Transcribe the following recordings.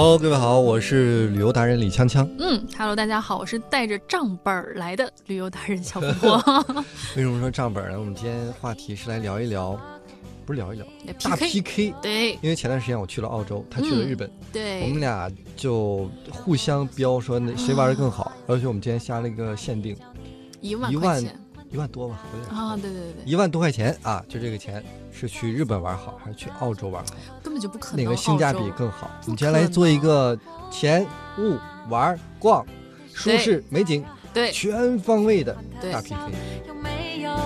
Hello，各位好，我是旅游达人李锵锵。嗯，Hello，大家好，我是带着账本儿来的旅游达人小婆婆。为什么说账本呢？我们今天话题是来聊一聊，不是聊一聊大 PK。对因为前段时间我去了澳洲，他去了日本，对，我们俩就互相标说那谁玩的更好，而且我们今天下了一个限定，一万一万多吧，有点啊，对对对对，一万多块钱啊，就这个钱是去日本玩好，还是去澳洲玩好？根本就不可能。哪个性价比更好？我不们今天来做一个钱、物、玩、逛、舒适、美景对全方位的对大 PK。有没有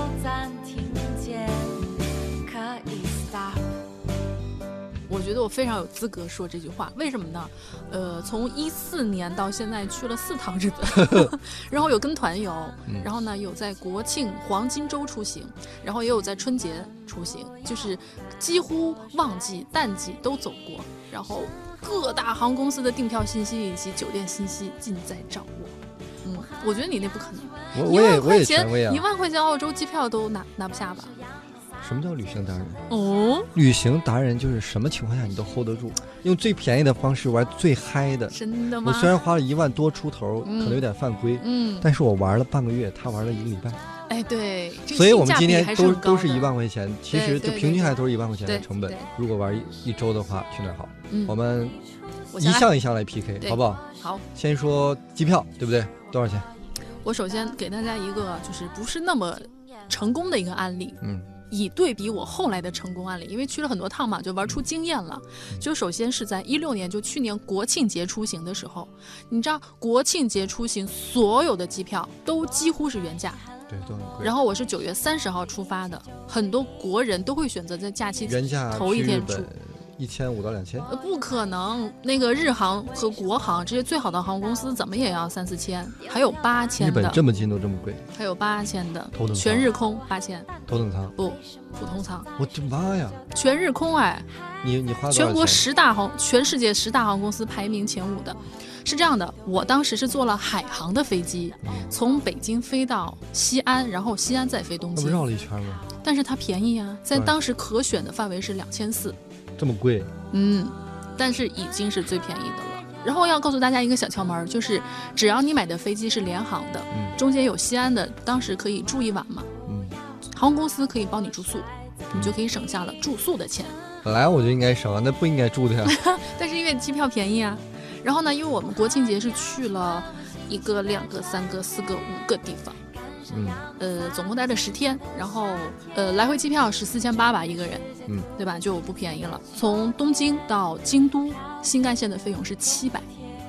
觉得我非常有资格说这句话，为什么呢？呃，从一四年到现在去了四趟日本，然后有跟团游，嗯然后呢有在国庆黄金周出行，然后也有在春节出行，就是几乎旺季、淡季都走过，然后各大航空公司的订票信息以及酒店信息尽在掌握。嗯，我觉得你那不可能，一我我也我万块钱一！万块钱澳洲机票都拿拿不下吧？什么叫旅行达人？哦，旅行达人就是什么情况下你都 hold 得住，用最便宜的方式玩最嗨的。我真的吗？我虽然花了一万多出头，嗯可能有点犯规，嗯，但是我玩了半个月，他玩了一个礼拜，哎，对，所以我们今天都都是一万块钱，其实就平均下来都是一万块钱的成本。如果玩一一周的话，去哪儿好？嗯，我们一项一项来 PK，好不好？好，先说机票，对不对？多少钱？我首先给大家一个就是不是那么成功的一个案例，嗯，以对比我后来的成功案例，因为去了很多趟嘛，就玩出经验了。就首先是在一六年，就去年国庆节出行的时候，你知道国庆节出行所有的机票都几乎是原价，对，都很贵。然后我是九月三十号出发的，很多国人都会选择在假期头一天出一千五到两千，呃，不可能，那个日航和国航这些最好的航空公司怎么也要三四千，还有八日千的，日本这么近都这么贵，还有八千的。头等全日空八千，头等舱，不，普通舱，我的妈呀！全日空哎，你你花全国十大航，全世界十大航空公司排名前五的，是这样的，我当时是坐了海航的飞机，嗯。从北京飞到西安，然后西安再飞东京。不京，绕了一圈吗？但是它便宜啊，在当时可选的范围是两千四，这么贵？嗯，但是已经是最便宜的了。然后要告诉大家一个小窍门，就是只要你买的飞机是联航的，嗯中间有西安的，当时可以住一晚嘛，嗯，航空公司可以帮你住宿，你就可以省下了住宿的钱。本来我就应该省啊，那不应该住的呀。但是因为机票便宜啊，然后呢，因为我们国庆节是去了一个、两个、三个、四个、五个地方，嗯呃，总共待了十天，然后呃，来回机票是四千八吧一个人，嗯，对吧？就不便宜了。从东京到京都新干线的费用是七百，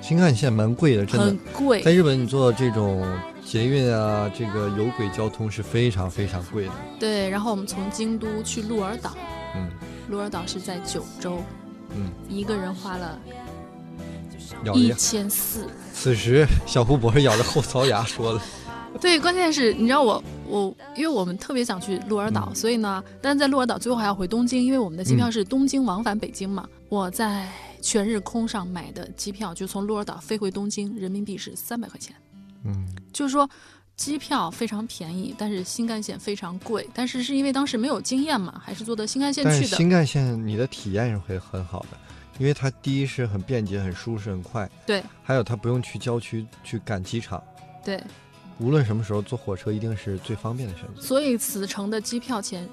新干线蛮贵的，真的很。贵在。日本，你坐这种捷运啊，这个有轨交通是非常非常贵的。对，然后我们从京都去鹿儿岛，嗯鹿儿岛是在九州，嗯，一个人花了。一千四。此时，小胡博士咬着后槽牙说了对，关键是你知道我我，因为我们特别想去鹿儿岛，嗯所以呢，但是在鹿儿岛最后还要回东京，因为我们的机票嗯是东京往返北京嘛。我在全日空上买的机票，就从鹿儿岛飞回东京，人民币是三百块钱。：“嗯，就是说，机票非常便宜，但是新干线非常贵。但是是因为当时没有经验嘛，还是坐的新干线去的。新干线你的体验是会很好的，因为它第一是很便捷、很舒适、很快，对还有它不用去郊区去赶机场，对，无论什么时候坐火车一定是最方便的选择。所以此程的机票钱。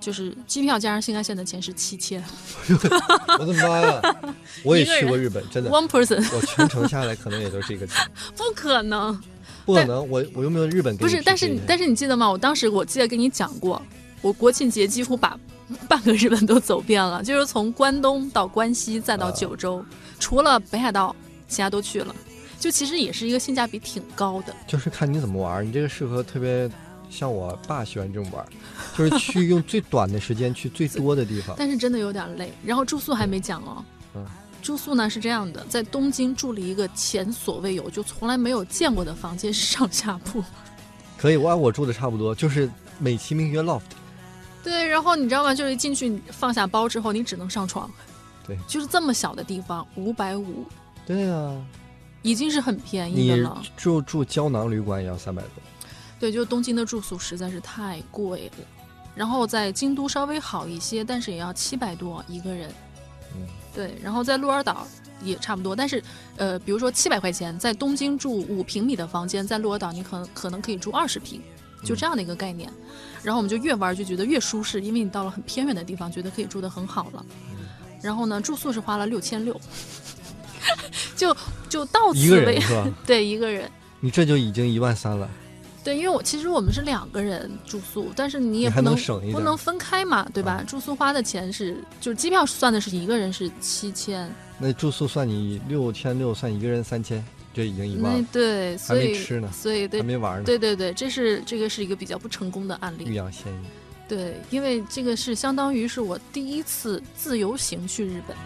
就是机票加上新干线的钱是七千 我的妈呀！我也去过日本，真的，，one person，我全程下来可能也就这个钱，不可能。不可能。我我又没有日本不是，但是但是你记得吗？我当时我记得跟你讲过，我国庆节几乎把半个日本都走遍了，就是从关东到关西再到啊九州，除了北海道，其他都去了。就其实也是一个性价比挺高的。就是看你怎么玩儿，你这个适合特别像我爸喜欢这种玩儿，就是去用最短的时间去最多的地方。但是真的有点累。然后住宿还没讲哦，嗯住宿呢是这样的，在东京住了一个前所未有，就从来没有见过的房间，是上下铺。可以，我按我住的差不多，就是美其名曰 loft。对，然后你知道吗？就是一进去放下包之后，你只能上床。对就是这么小的地方，五百五对啊，已经是很便宜的了。住住胶囊旅馆也要三百多。对，就东京的住宿实在是太贵了。然后在京都稍微好一些，但是也要七百多一个人。嗯，对，然后在鹿儿岛也差不多。但是，呃，比如说七百块钱，在东京住五平米的房间，在鹿儿岛你可能可能可以住二十平，就这样的一个概念。然后我们就越玩就觉得越舒适，因为你到了很偏远的地方，觉得可以住得很好了。然后呢，住宿是花了六千六，就就到此为止？对一个人。你这就已经一万三了，对，因为我其实我们是两个人住宿，但是你也不能不能分开嘛，对吧？啊住宿花的钱是就是机票算的是一个人是七千，那住宿算你六千六，算一个人三千，这已经一万对，所以没吃呢，所以对还没玩呢，对对对，这是这个是一个比较不成功的案例欲例。扬先抑。对，因为这个是相当于是我第一次自由行去日本。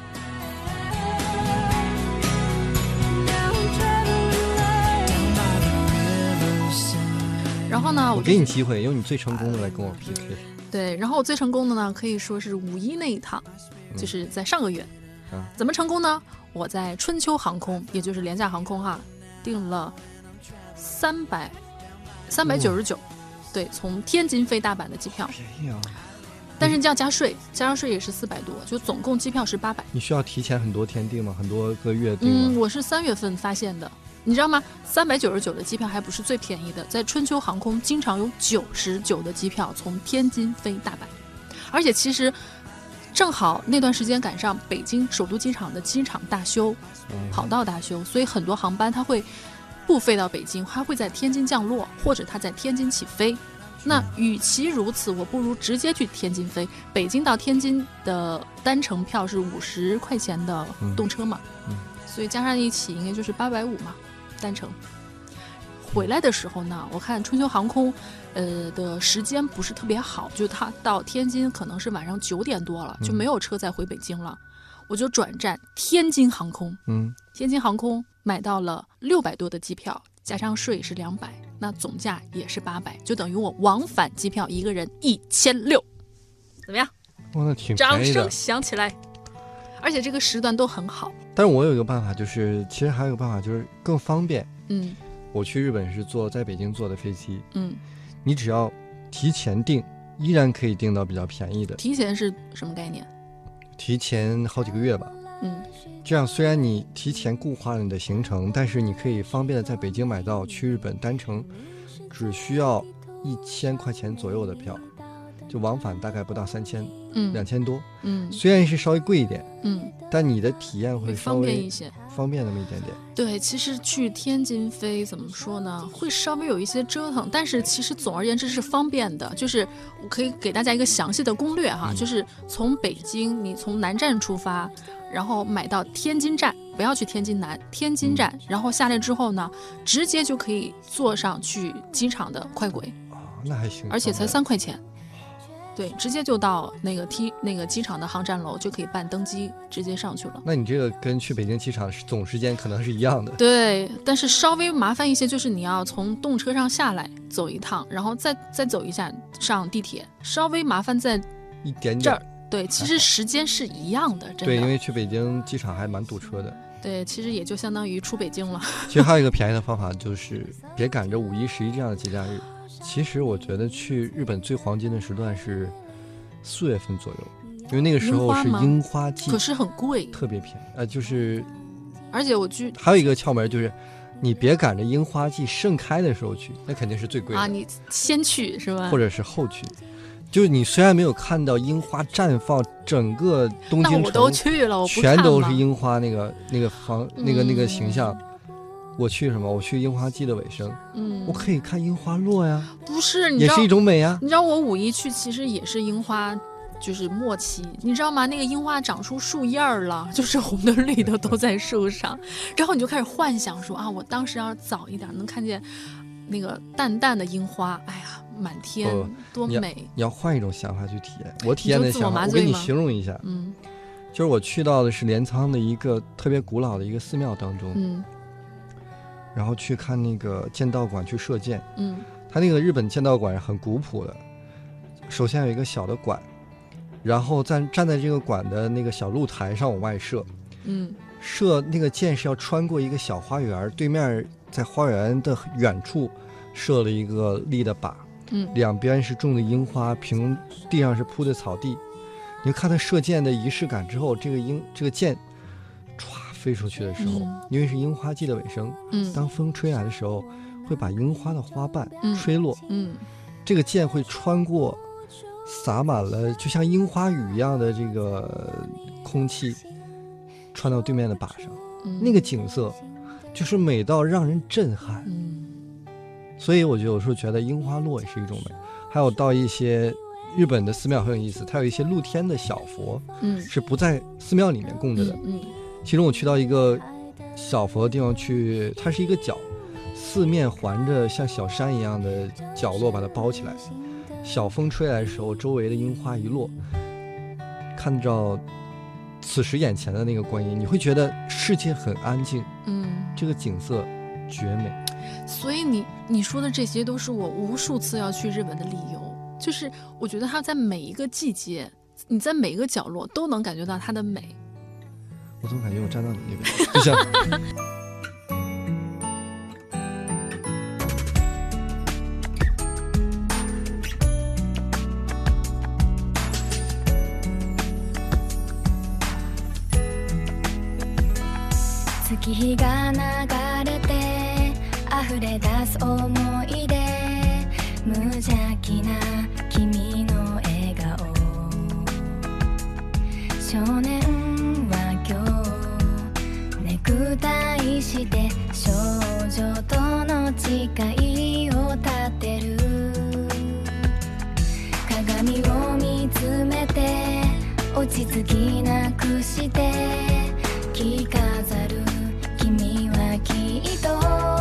然后呢，我给你机会，用你最成功的来跟我 PK。对，然后我最成功的呢，可以说是五一那一趟，嗯就是在上个月。啊怎么成功呢？我在春秋航空，也就是廉价航空哈，订了三百三百九十九，对，从天津飞大阪的机票，便宜啊！但是你要加税，加上税也是四百多，就总共机票是八百。你需要提前很多天订吗？很多个月订嗯，我是三月份发现的，你知道吗？三百九十九的机票还不是最便宜的，在春秋航空经常有九十九的机票从天津飞大阪，而且其实正好那段时间赶上北京首都机场的机场大修，嗯跑道大修，所以很多航班它会不飞到北京，它会在天津降落，或者它在天津起飞。那与其如此，我不如直接去天津飞。北京到天津的单程票是五十块钱的动车嘛，嗯所以加上一起应该就是八百五嘛，单程。回来的时候呢，我看春秋航空，呃的时间不是特别好，就它到天津可能是晚上九点多了，就嗯没有车再回北京了，我就转战天津航空。嗯，天津航空买到了六百多的机票，加上税是两百，那总价也是八百，就等于我往返机票一个人一千六，怎么样？哇，那挺掌声。响起来！而且这个时段都很好，但是我有一个办法，就是其实还有一个办法，就是更方便。嗯。我去日本是坐在北京坐的飞机，嗯，你只要提前订，依然可以订到比较便宜的，提前是什么概念？提前好几个月吧。嗯。这样虽然你提前固化了你的行程，但是你可以方便的在北京买到去日本单程只需要一千块钱左右的票，就往返大概不到三千，两嗯千多。嗯虽然是稍微贵一点，嗯，但你的体验会会稍微方便一些。方便那么一点点。对，其实去天津飞怎么说呢，会稍微有一些折腾，但是其实总而言之是方便的。就是我可以给大家一个详细的攻略哈，嗯就是从北京你从南站出发，然后买到天津站，不要去天津南，天津站，然后下来之后呢，直接就可以坐上去机场的快轨，啊、那还行，而且才三块钱。对，直接就到那个 T 那个机场的航站楼就可以办登机，直接上去了。那你这个跟去北京机场总时间可能是一样的。对，但是稍微麻烦一些，就是你要从动车上下来走一趟，然后再再走一下上地铁，稍微麻烦在一点点这儿。对，其实时间是一样的，真对，因。为去北京机场还蛮堵车的。对，其实也就相当于出北京了。其实还有一个便宜的方法，就是别赶着五一、十一这样的节假日。其实我觉得去日本最黄金的时段是四月份左右，因为那个时候是樱花季可，是很贵，特别便宜。呃，就是而且我去还有一个窍门就是，你别赶着樱花季盛开的时候去，那肯定是最贵的，啊，你先去是吧？或者是后去。就是你虽然没有看到樱花绽放，整个东京那我都城去了，全都是樱花那个那个房那个那个形象。嗯我去什么？我去樱花季的尾声，嗯，我可以看樱花落呀，不是，你知道也是一种美呀。你知道我五一去其实也是樱花，就是末期，你知道吗？那个樱花长出树叶儿了，就是红的绿的都在树上，然后你就开始幻想说啊，我当时要是早一点能看见那个淡淡的樱花，哎呀，满天多美，你要换一种想法去体验。我体验的想法，我给你形容一下，嗯。就是我去到的是镰仓的一个特别古老的一个寺庙当中，嗯然后去看那个剑道馆去射箭。嗯。他那个日本剑道馆是很古朴的，首先有一个小的馆，然后站站在这个馆的那个小露台上往外射，嗯。射那个箭是要穿过一个小花园，对面在花园的远处设了一个立的靶，嗯。两边是种的樱花，平地上是铺的草地。你就看他射箭的仪式感之后，这个樱这个箭歘飞出去的时候，嗯因为是樱花季的尾声，嗯当风吹来的时候，会把樱花的花瓣嗯吹落，嗯这个箭会穿过洒满了就像樱花雨一样的这个空气，穿到对面的靶上，嗯，那个景色就是美到让人震撼。嗯所以我就有时候觉得樱花落也是一种美。还有到一些日本的寺庙很有意思，它有一些露天的小佛嗯是不在寺庙里面供着的。嗯其中我去到一个小佛的地方去，它是一个角，四面环着像小山一样的角落把它包起来。小风吹来的时候，周围的樱花一落，看到此时眼前的那个观音，你会觉得世界很安静，嗯，这个景色绝美。所以你你说的这些都是我无数次要去日本的理由，就是我觉得它在每一个季节，你在每一个角落都能感觉到它的美。我总感觉我站到你那边，就像月日が流れて溢れ出す思い出無邪気な君の笑顔。少年して少女との誓いを立てる。鏡を見つめて落ち着きなくして着飾る。君はきっと